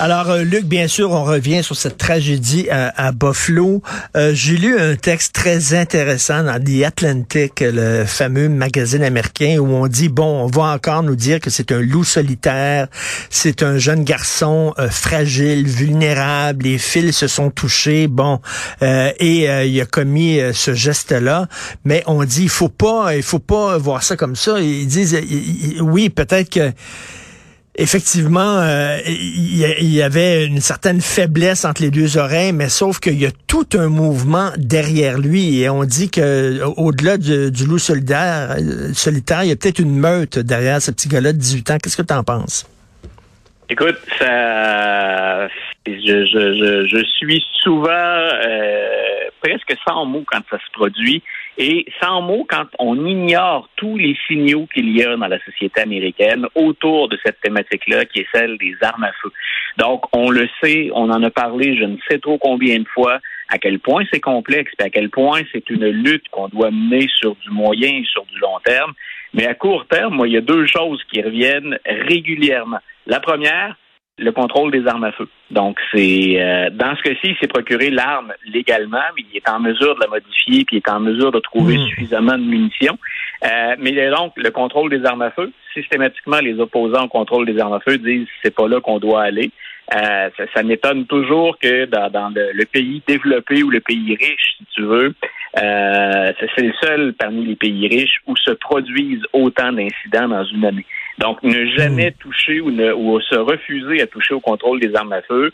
Alors, euh, Luc, bien sûr, on revient sur cette tragédie à, Buffalo. Euh, j'ai lu un texte très intéressant dans The Atlantic, le fameux magazine américain, où on dit, bon, on va encore nous dire que c'est un loup solitaire, c'est un jeune garçon euh, fragile, vulnérable, les fils se sont touchés, bon, et il a commis ce geste-là. Mais on dit, il faut pas, il faut pas voir ça comme ça. Ils disent, oui, peut-être que effectivement, euh, il y, avait une certaine faiblesse entre les deux oreilles, mais sauf qu'il y a tout un mouvement derrière lui et on dit que au-delà du, loup euh, solitaire, il y a peut-être une meute derrière ce petit gars-là de 18 ans. Qu'est-ce que tu en penses? Écoute, ça, je, suis souvent euh, presque sans mots quand ça se produit. Et sans mots, quand on ignore tous les signaux qu'il y a dans la société américaine autour de cette thématique-là, qui est celle des armes à feu. Donc, on le sait, on en a parlé je ne sais trop combien de fois, à quel point c'est complexe, et à quel point c'est une lutte qu'on doit mener sur du moyen et sur du long terme. Mais à court terme, moi, il y a deux choses qui reviennent régulièrement. La première, le contrôle des armes à feu. Donc, c'est euh, dans ce cas-ci, il s'est procuré l'arme légalement, mais il est en mesure de la modifier, puis il est en mesure de trouver hmm. suffisamment de munitions. Euh, mais donc, le contrôle des armes à feu, systématiquement, les opposants au contrôle des armes à feu disent c'est pas là qu'on doit aller. Euh, ça, m'étonne toujours que dans, le, pays développé ou le pays riche, si tu veux, euh, c'est le seul parmi les pays riches où se produisent autant d'incidents dans une année. Donc, ne jamais hmm. toucher ou, ne, ou se refuser à toucher au contrôle des armes à feu,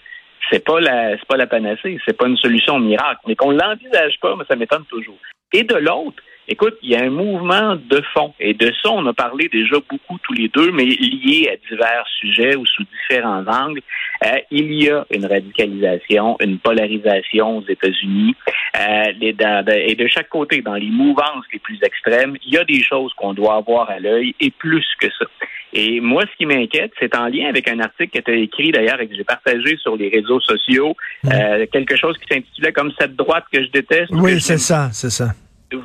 c'est pas la c'est pas la panacée, c'est pas une solution miracle, mais qu'on l'envisage pas, mais ça m'étonne toujours. Et de l'autre, Écoute, il y a un mouvement de fond. Et de ça, on a parlé déjà beaucoup tous les deux, mais lié à divers sujets ou sous différents angles. Euh, il y a une radicalisation, une polarisation aux États-Unis. Euh, et de chaque côté, dans les mouvances les plus extrêmes, il y a des choses qu'on doit avoir à l'œil et plus que ça. Et moi, ce qui m'inquiète, c'est en lien avec un article qui a été écrit d'ailleurs et que j'ai partagé sur les réseaux sociaux, mmh. euh, quelque chose qui s'intitulait comme cette droite que je déteste. Oui, c'est ça, c'est ça.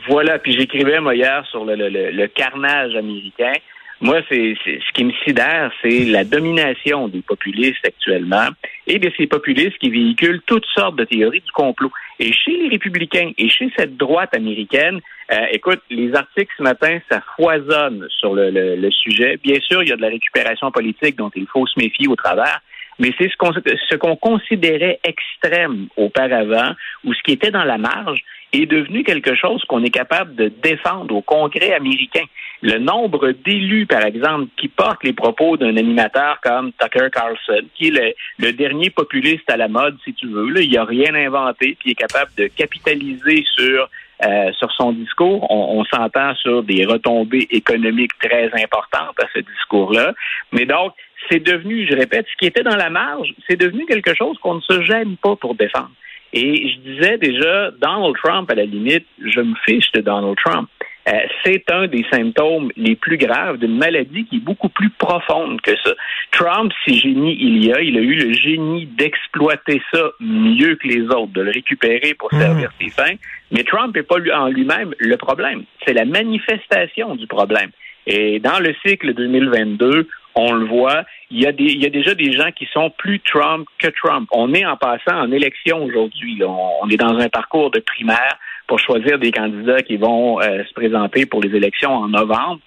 Voilà, puis j'écrivais hier sur le, carnage américain. Moi, c'est ce qui me sidère, c'est la domination des populistes actuellement et de ces populistes qui véhiculent toutes sortes de théories du complot. Et chez les républicains et chez cette droite américaine, euh, écoute, les articles ce matin, ça foisonne sur le, le, sujet. Bien sûr, il y a de la récupération politique dont il faut se méfier au travers, mais c'est ce qu'on ce qu'on considérait extrême auparavant ou ce qui était dans la marge est devenu quelque chose qu'on est capable de défendre au Congrès américain. Le nombre d'élus, par exemple, qui portent les propos d'un animateur comme Tucker Carlson, qui est le, dernier populiste à la mode, si tu veux, il n'a rien inventé, puis est capable de capitaliser sur euh, sur son discours. On, on s'entend sur des retombées économiques très importantes à ce discours-là. Mais donc, c'est devenu, je répète, ce qui était dans la marge, c'est devenu quelque chose qu'on ne se gêne pas pour défendre. Et je disais déjà, Donald Trump, à la limite, je me fiche de Donald Trump. Euh, c'est un des symptômes les plus graves d'une maladie qui est beaucoup plus profonde que ça. Trump, si génie il y a, il a eu le génie d'exploiter ça mieux que les autres, de le récupérer pour mmh. servir ses fins. Mais Trump n'est pas en lui-même le problème. C'est la manifestation du problème. Et dans le cycle 2022, on le voit, il y, a des, il y a déjà des gens qui sont plus Trump que Trump. On est en passant en élection aujourd'hui. On est dans un parcours de primaire pour choisir des candidats qui vont euh, se présenter pour les élections en novembre.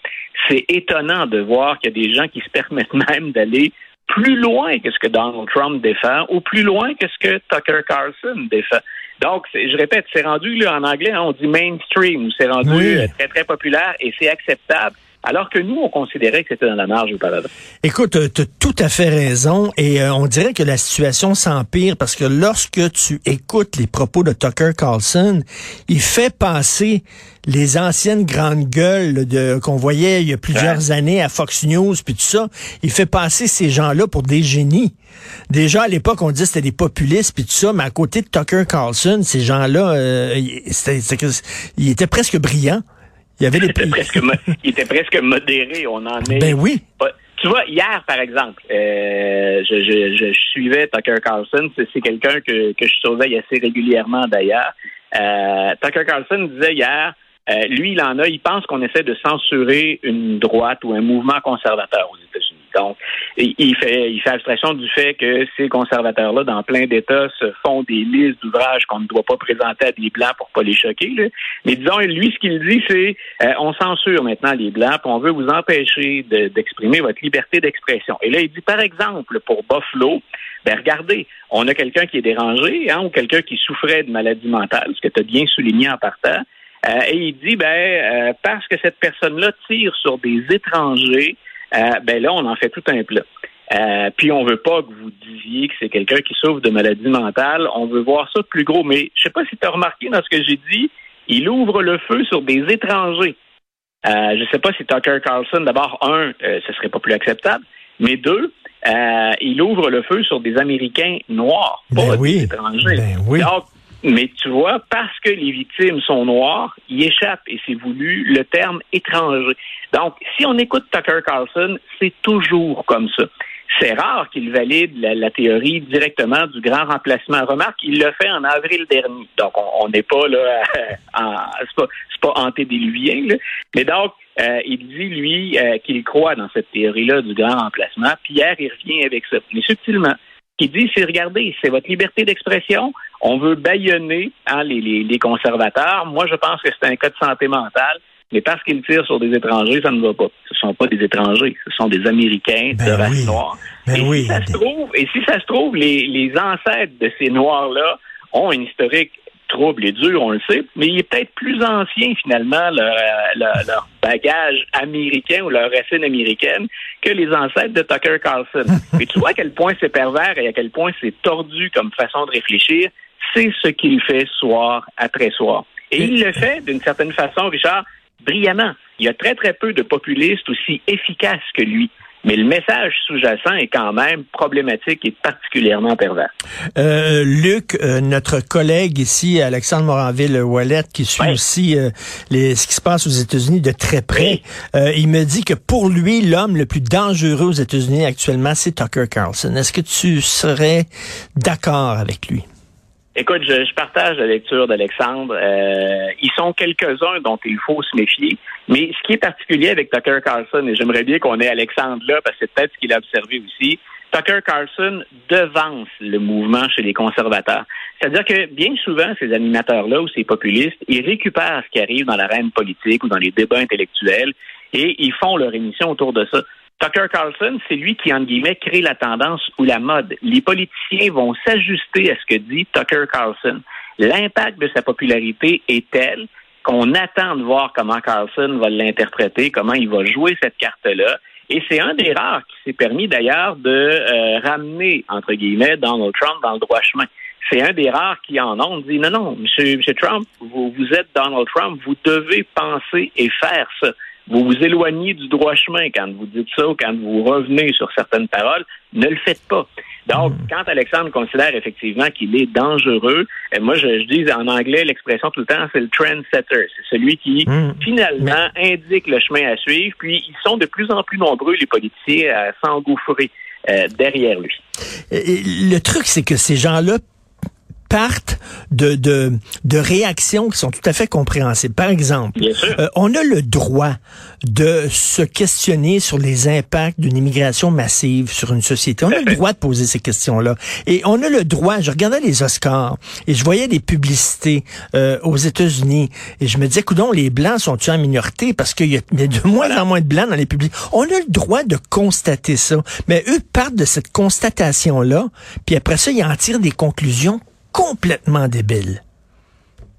C'est étonnant de voir qu'il y a des gens qui se permettent même d'aller plus loin que ce que Donald Trump défend ou plus loin que ce que Tucker Carlson défend. Donc, je répète, c'est rendu là, en anglais, hein, on dit mainstream, c'est rendu euh, très très populaire et c'est acceptable alors que nous, on considérait que c'était dans la marge auparavant. Écoute, tu as tout à fait raison et euh, on dirait que la situation s'empire parce que lorsque tu écoutes les propos de Tucker Carlson, il fait passer les anciennes grandes gueules de qu'on voyait il y a plusieurs années à Fox News puis tout ça, il fait passer ces gens-là pour des génies. Déjà à l'époque, on disait que c'était des populistes puis tout ça, mais à côté de Tucker Carlson, ces gens-là, euh, il était presque brillant. Il, avait était presque, il était presque modéré. On en est. Ben oui. tu vois, hier, par exemple, euh, je, je, je, suivais Tucker Carlson. C'est quelqu'un que, que je surveille assez régulièrement, d'ailleurs. Euh, Tucker Carlson disait hier, euh, lui, il en a, il pense qu'on essaie de censurer une droite ou un mouvement conservateur. Donc, il fait, il fait abstraction du fait que ces conservateurs-là, dans plein d'États, se font des listes d'ouvrages qu'on ne doit pas présenter à des Blancs pour pas les choquer. Là. Mais disons, lui, ce qu'il dit, c'est euh, on censure maintenant les Blancs, puis on veut vous empêcher d'exprimer votre liberté d'expression. Et là, il dit, par exemple, pour Buffalo, ben regardez, on a quelqu'un qui est dérangé, hein, ou quelqu'un qui souffrait de maladie mentale, ce que tu as bien souligné en partant. Euh, et il dit, ben, euh, parce que cette personne-là tire sur des étrangers, euh, ben là, on en fait tout un plat. Euh, puis on veut pas que vous disiez que c'est quelqu'un qui souffre de maladie mentale. On veut voir ça plus gros. Mais je sais pas si tu as remarqué dans ce que j'ai dit, il ouvre le feu sur des étrangers. Euh, je sais pas si Tucker Carlson, d'abord, un, euh, ce serait pas plus acceptable, mais deux, euh, il ouvre le feu sur des Américains noirs, pas ben oui. des étrangers. Ben oui. Mais tu vois, parce que les victimes sont noires, il échappe, et c'est voulu, le terme étranger. Donc, si on écoute Tucker Carlson, c'est toujours comme ça. C'est rare qu'il valide la, théorie directement du grand remplacement. Remarque, il l'a fait en avril dernier. Donc, on n'est pas là, c'est pas, pas antédiluvien. Là. Mais donc, euh, il dit, lui, euh, qu'il croit dans cette théorie-là du grand remplacement. Pierre, il revient avec ça. Mais subtilement, qui dit, c'est regardez, c'est votre liberté d'expression. On veut baïonner hein, les, les, les, conservateurs. Moi, je pense que c'est un cas de santé mentale. Mais parce qu'ils tirent sur des étrangers, ça ne va pas. Ce ne sont pas des étrangers, ce sont des Américains ben de race oui. noire. Ben et, oui. si ça se trouve, et si ça se trouve, les, les ancêtres de ces Noirs-là ont un historique trouble et dur, on le sait, mais il est peut-être plus ancien finalement leur, leur, leur, bagage américain ou leur racine américaine que les ancêtres de Tucker Carlson. et tu vois à quel point c'est pervers et à quel point c'est tordu comme façon de réfléchir. C'est ce qu'il fait soir après soir. Et il le fait d'une certaine façon, Richard, brillamment. Il y a très très peu de populistes aussi efficaces que lui. Mais le message sous-jacent est quand même problématique et particulièrement pervers. Euh, Luc, euh, notre collègue ici, Alexandre Moranville-Wallet, qui suit Ouais. aussi euh, les, ce qui se passe aux États-Unis de très près, euh, il me dit que pour lui, l'homme le plus dangereux aux États-Unis actuellement, c'est Tucker Carlson. Est-ce que tu serais d'accord avec lui? Écoute, je, je partage la lecture d'Alexandre. Euh, ils sont quelques-uns dont il faut se méfier. Mais ce qui est particulier avec Tucker Carlson, et j'aimerais bien qu'on ait Alexandre là, parce que c'est peut-être ce qu'il a observé aussi, Tucker Carlson devance le mouvement chez les conservateurs. C'est-à-dire que bien souvent, ces animateurs-là ou ces populistes, ils récupèrent ce qui arrive dans l'arène politique ou dans les débats intellectuels et ils font leur émission autour de ça. Tucker Carlson, c'est lui qui, entre guillemets, crée la tendance ou la mode. Les politiciens vont s'ajuster à ce que dit Tucker Carlson. L'impact de sa popularité est tel qu'on attend de voir comment Carlson va l'interpréter, comment il va jouer cette carte-là. Et c'est un des rares qui s'est permis d'ailleurs de euh, ramener, entre guillemets, Donald Trump dans le droit chemin. C'est un des rares qui en ont dit non, non, monsieur, monsieur Trump, vous, vous êtes Donald Trump, vous devez penser et faire ça vous vous éloignez du droit chemin quand vous dites ça ou quand vous revenez sur certaines paroles, ne le faites pas. Donc, quand Alexandre considère effectivement qu'il est dangereux, euh, moi je, je, dis en anglais l'expression tout le temps, c'est le trendsetter. C'est celui qui mmh. finalement Mais... indique le chemin à suivre. Puis ils sont de plus en plus nombreux les politiciens à s'engouffrer euh, derrière lui. Le truc, c'est que ces gens-là partent de, de, de réactions qui sont tout à fait compréhensibles. Par exemple, euh, on a le droit de se questionner sur les impacts d'une immigration massive sur une société. On a le droit de poser ces questions-là. Et on a le droit, je regardais les Oscars et je voyais des publicités euh, aux États-Unis et je me disais, coudon, les Blancs sont-ils en minorité? Parce qu'il y, y, a de moins en moins de Blancs dans les publicités. On a le droit de constater ça. Mais eux partent de cette constatation-là, puis après ça, ils en tirent des conclusions complètement débile.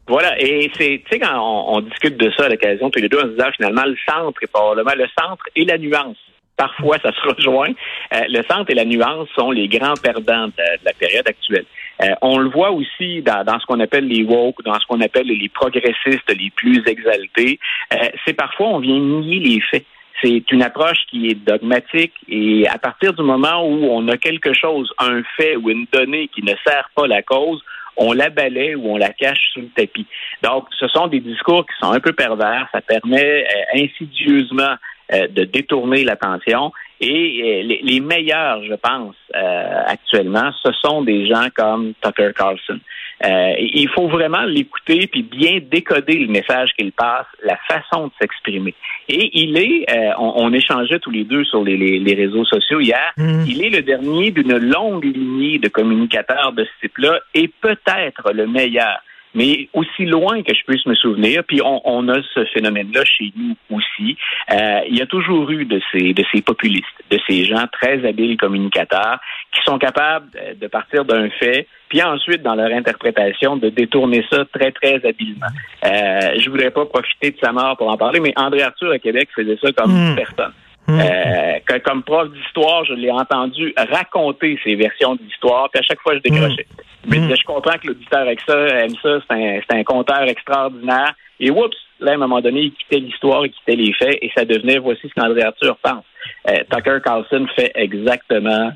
Voilà, et c'est, tu sais, quand on, on, discute de ça à l'occasion, tous les deux, en se disant finalement, le centre est probablement le centre et la nuance. Parfois, ça se rejoint. Euh, le centre et la nuance sont les grands perdants de, la période actuelle. Euh, on le voit aussi dans, dans ce qu'on appelle les woke, dans ce qu'on appelle les progressistes les plus exaltés. Euh, c'est parfois, on vient nier les faits. C'est une approche qui est dogmatique et à partir du moment où on a quelque chose, un fait ou une donnée qui ne sert pas la cause, on la balaie ou on la cache sous le tapis. Donc, ce sont des discours qui sont un peu pervers. Ça permet euh, insidieusement euh, de détourner l'attention. Et les, les meilleurs, je pense, actuellement, ce sont des gens comme Tucker Carlson. Euh, il faut vraiment l'écouter puis bien décoder le message qu'il passe, la façon de s'exprimer. Et il est, euh, on, échangeait tous les deux sur les, les, réseaux sociaux hier, mm. il est le dernier d'une longue lignée de communicateurs de ce type-là et peut-être le meilleur mais aussi loin que je puisse me souvenir, puis on, on a ce phénomène-là chez nous aussi. Euh, il y a toujours eu de ces de ces populistes, de ces gens très habiles communicateurs qui sont capables de partir d'un fait, puis ensuite dans leur interprétation de détourner ça très très habilement. Euh, je voudrais pas profiter de sa mort pour en parler, mais André Arthur à Québec faisait ça comme hmm. personne. Hmm. Euh, comme prof d'histoire, je l'ai entendu raconter ses versions d'histoire, puis à chaque fois je décrochais. Mais je comprends que l'auditeur avec ça aime ça, c'est un, c'est un conteur extraordinaire. Et oups, là, à un moment donné, il quittait l'histoire, il quittait les faits, et ça devenait voici ce qu'André Arthur pense. Euh, Tucker Carlson fait exactement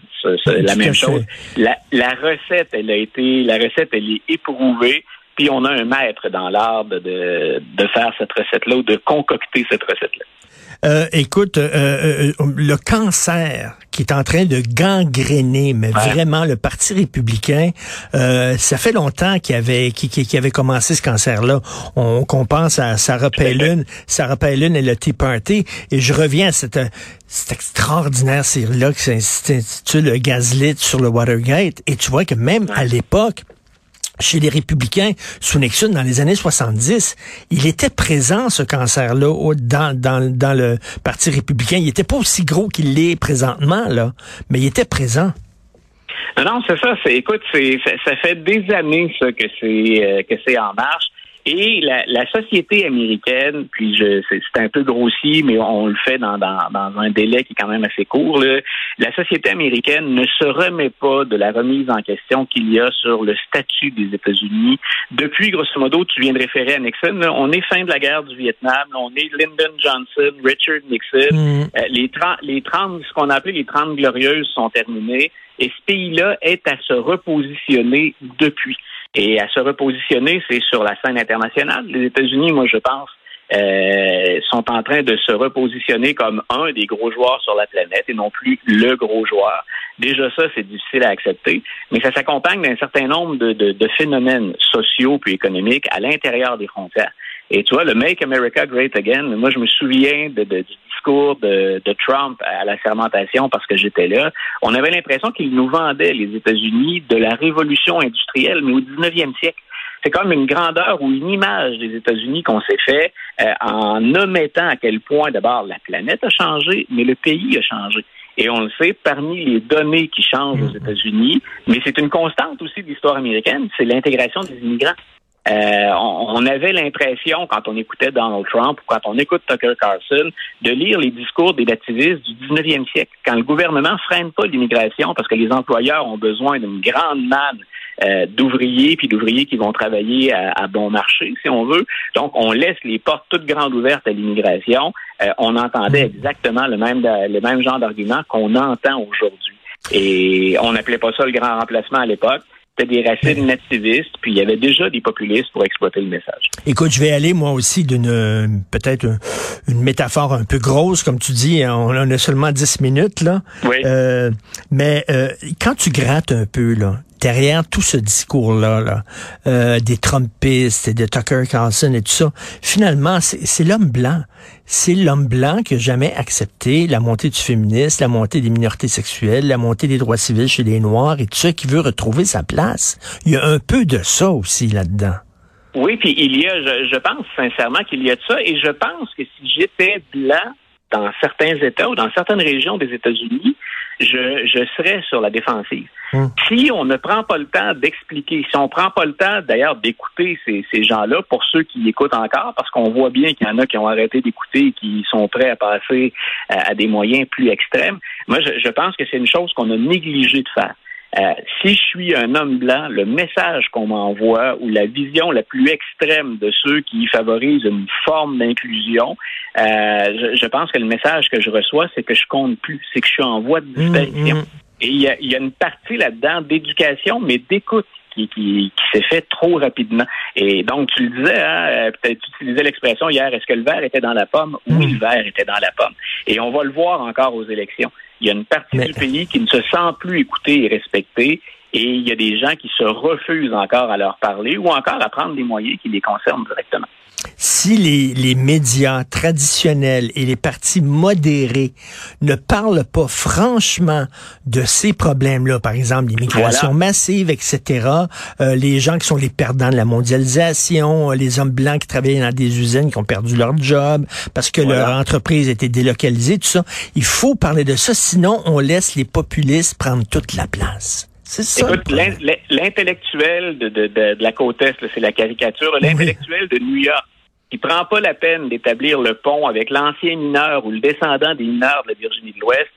la même chose. La, la, recette, elle a été, la recette, elle est éprouvée. Puis on a un maître dans l'art de, de faire cette recette-là ou de concocter cette recette-là. Euh, écoute, euh, euh, le cancer qui est en train de gangréner, mais vraiment le Parti républicain, ça fait longtemps qu'il avait qui, qui, avait commencé ce cancer-là. On qu'on pense à Sarah Palin, Sarah Palin et le Tea Party, et je reviens à cette, cette extraordinaire série-là qui s'intitule Gaslit sur le Watergate, et tu vois que même à l'époque, chez les républicains sous Nixon dans les années 70, il était présent ce cancer-là dans, le Parti républicain. Il n'était pas aussi gros qu'il l'est présentement, là, mais il était présent. Non, c'est ça. C'est, écoute, ça, fait des années que c'est euh, que c'est en marche. Et la, la, société américaine, puis je, c'est, un peu grossi, mais on le fait dans, dans, dans, un délai qui est quand même assez court. Là. La société américaine ne se remet pas de la remise en question qu'il y a sur le statut des États-Unis. Depuis, grosso modo, tu viens de référer à Nixon. on est fin de la guerre du Vietnam. on est Lyndon Johnson, Richard Nixon. Mm. Euh, les, 30, les 30, ce qu'on a appelé les 30 glorieuses sont terminées. Et ce pays-là est à se repositionner depuis. Et à se repositionner, c'est sur la scène internationale. Les États-Unis, moi, je pense, euh, sont en train de se repositionner comme un des gros joueurs sur la planète et non plus le gros joueur. Déjà ça, c'est difficile à accepter, mais ça s'accompagne d'un certain nombre de, de, de, phénomènes sociaux puis économiques à l'intérieur des frontières. Et tu vois, le Make America Great Again, moi je me souviens de, de, discours de, de, Trump à la fermentation parce que j'étais là. On avait l'impression qu'il nous vendait les États-Unis de la révolution industrielle, mais au 19e siècle. C'est comme une grandeur ou une image des États-Unis qu'on s'est fait euh, en omettant à quel point d'abord la planète a changé, mais le pays a changé. Et on le sait, parmi les données qui changent aux mm-hmm. États-Unis, mais c'est une constante aussi de l'histoire américaine, c'est l'intégration des immigrants. Euh, on, avait l'impression, quand on écoutait Donald Trump ou quand on écoute Tucker Carlson, de lire les discours des nativistes du 19e siècle. Quand le gouvernement freine pas l'immigration parce que les employeurs ont besoin d'une grande manne euh, d'ouvriers, puis d'ouvriers qui vont travailler à, bon marché, si on veut. Donc, on laisse les portes toutes grandes ouvertes à l'immigration. Euh, on entendait exactement le même, le même genre d'argument qu'on entend aujourd'hui. Et on n'appelait pas ça le grand remplacement à l'époque. C'était des racines nativistes, puis il y avait déjà des populistes pour exploiter le message. Écoute, je vais aller moi aussi d'une peut-être une métaphore un peu grosse, comme tu dis, hein, on en a seulement 10 minutes là. Oui. Euh, mais euh, quand tu grattes un peu là, derrière tout ce discours-là, là, euh, des Trumpistes et de Tucker Carlson et tout ça, finalement, c'est l'homme blanc. C'est l'homme blanc qui n'a jamais accepté la montée du féminisme, la montée des minorités sexuelles, la montée des droits civils chez les Noirs et tout ça, qui veut retrouver sa place. Il y a un peu de ça aussi là-dedans. Oui, puis il y a, je, je pense sincèrement qu'il y a de ça, et je pense que si j'étais blanc dans certains États ou dans certaines régions des États-Unis, je, je serais sur la défensive. Hmm. Si on ne prend pas le temps d'expliquer, si on ne prend pas le temps d'ailleurs d'écouter ces, ces gens-là, pour ceux qui écoutent encore, parce qu'on voit bien qu'il y en a qui ont arrêté d'écouter et qui sont prêts à passer à, euh, à des moyens plus extrêmes, moi je, je pense que c'est une chose qu'on a négligé de faire. Euh, si je suis un homme blanc, le message qu'on m'envoie ou la vision la plus extrême de ceux qui favorisent une forme d'inclusion, euh, je, pense que le message que je reçois, c'est que je compte plus, c'est que je suis en voie de disparition. Mm, mm. Et il y a, y a, une partie là-dedans d'éducation, mais d'écoute. Qui, qui, qui s'est fait trop rapidement. Et donc, tu le disais, hein, euh, peut-être tu utilisais l'expression hier, est-ce que le verre était dans la pomme? Oui, mm. le verre était dans la pomme. Et on va le voir encore aux élections Il y a une partie du pays qui ne se sent plus écoutée et respectée et il y a des gens qui se refusent encore à leur parler ou encore à prendre des moyens qui les concernent directement si les, les, médias traditionnels et les partis modérés ne parlent pas franchement de ces problèmes-là, par exemple l'immigration massive, etc., euh, les gens qui sont les perdants de la mondialisation, euh, les hommes blancs qui travaillent dans des usines qui ont perdu leur job parce que leur entreprise a été délocalisée, tout ça, il faut parler de ça, sinon on laisse les populistes prendre toute la place. Écoute, l'intellectuel de, de, de, la côte Est, c'est la caricature, l'intellectuel de New York qui prend pas la peine d'établir le pont avec l'ancien mineur ou le descendant des mineurs de la Virginie de l'Ouest,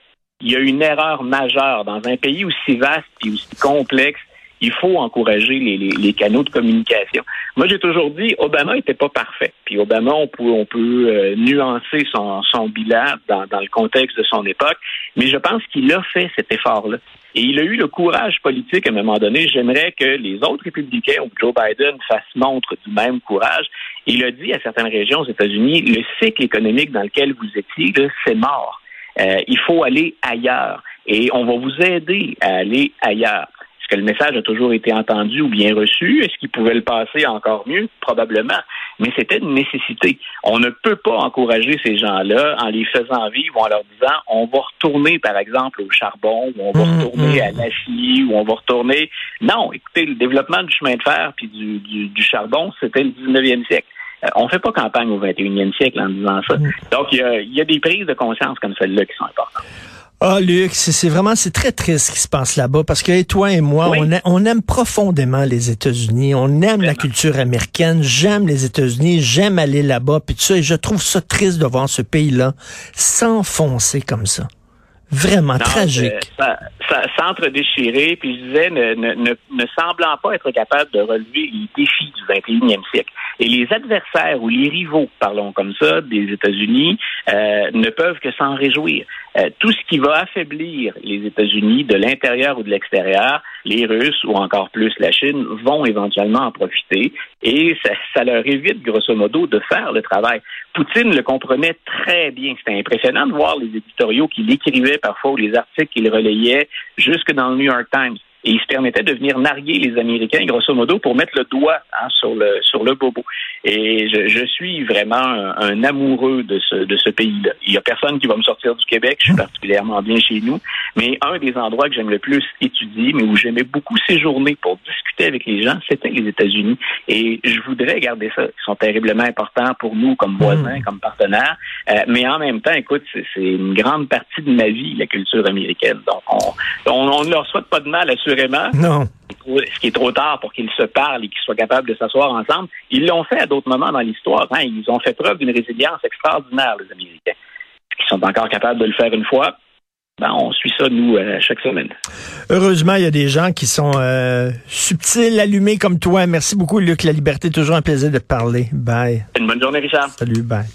il y a une erreur majeure dans un pays aussi vaste et aussi complexe. Il faut encourager les, canaux de communication. Moi, j'ai toujours dit, Obama n'était pas parfait. Puis Obama, on peut, euh, nuancer son, son bilan dans le contexte de son époque, mais je pense qu'il a fait cet effort-là. Et il a eu le courage politique à un moment donné. J'aimerais que les autres républicains ou Joe Biden fassent montre du même courage. Il a dit à certaines régions aux États-Unis, le cycle économique dans lequel vous étiez, c'est mort. Euh, il faut aller ailleurs. Et on va vous aider à aller ailleurs. Est-ce que le message a toujours été entendu ou bien reçu? Est-ce qu'il pouvait le passer encore mieux? Probablement. Mais c'était une nécessité. On ne peut pas encourager ces gens-là en les faisant vivre, en leur disant on va retourner, par exemple, au charbon, ou on va mmh, retourner mmh. à l'acier, ou on va retourner. Non, écoutez, le développement du chemin de fer puis du, du, charbon, c'était le 19e siècle. Euh, on ne fait pas campagne au 21e siècle en disant ça. Mmh. Donc, il y a, y a des prises de conscience comme celle-là qui sont importantes. Ah, Luc, c'est vraiment, c'est très triste ce qui se passe là-bas parce que toi et moi, on, aime profondément les États-Unis, on aime la culture américaine, j'aime les États-Unis, j'aime aller là-bas, puis tout ça, et je trouve ça triste de voir ce pays-là s'enfoncer comme ça. Vraiment tragique. Ça, ça, s'entre-déchirer, puis je disais, ne, ne, ne, semblant pas être capable de relever les défis du 21e siècle. Et les adversaires ou les rivaux, parlons comme ça, des États-Unis, euh, ne peuvent que s'en réjouir. Euh, tout ce qui va affaiblir les États-Unis de l'intérieur ou de l'extérieur, les Russes ou encore plus la Chine vont éventuellement en profiter et ça, ça, leur évite grosso modo de faire le travail. Poutine le comprenait très bien. C'était impressionnant de voir les éditoriaux qu'il écrivait parfois ou les articles qu'il relayait jusque dans le New York Times et il se permettait de venir narguer les Américains, grosso modo, pour mettre le doigt hein, sur le sur le bobo. Et je, je suis vraiment un, amoureux de ce de ce pays-là. Il y a personne qui va me sortir du Québec. Je suis particulièrement bien chez nous, mais un des endroits que j'aime le plus étudier, mais où j'aimais beaucoup séjourner pour discuter avec les gens, c'était les États-Unis. Et je voudrais garder ça. Ils sont terriblement importants pour nous comme voisins, hmm. comme partenaires. Euh, mais en même temps, écoute, c'est une grande partie de ma vie, la culture américaine. Donc, on, on, on ne leur souhaite pas de mal, assurément non. Ce qui est trop tard pour qu'ils se parlent et qu'ils soient capables de s'asseoir ensemble. Ils l'ont fait à d'autres moments dans l'histoire. Hein. Ils ont fait preuve d'une résilience extraordinaire, les Américains. Ils sont encore capables de le faire une fois? Ben, on suit ça, nous, euh, chaque semaine. Heureusement, il y a des gens qui sont euh, subtils, allumés comme toi. Merci beaucoup, Luc. La liberté, toujours un plaisir de te parler. Bye. Une bonne journée, Richard. Salut, bye.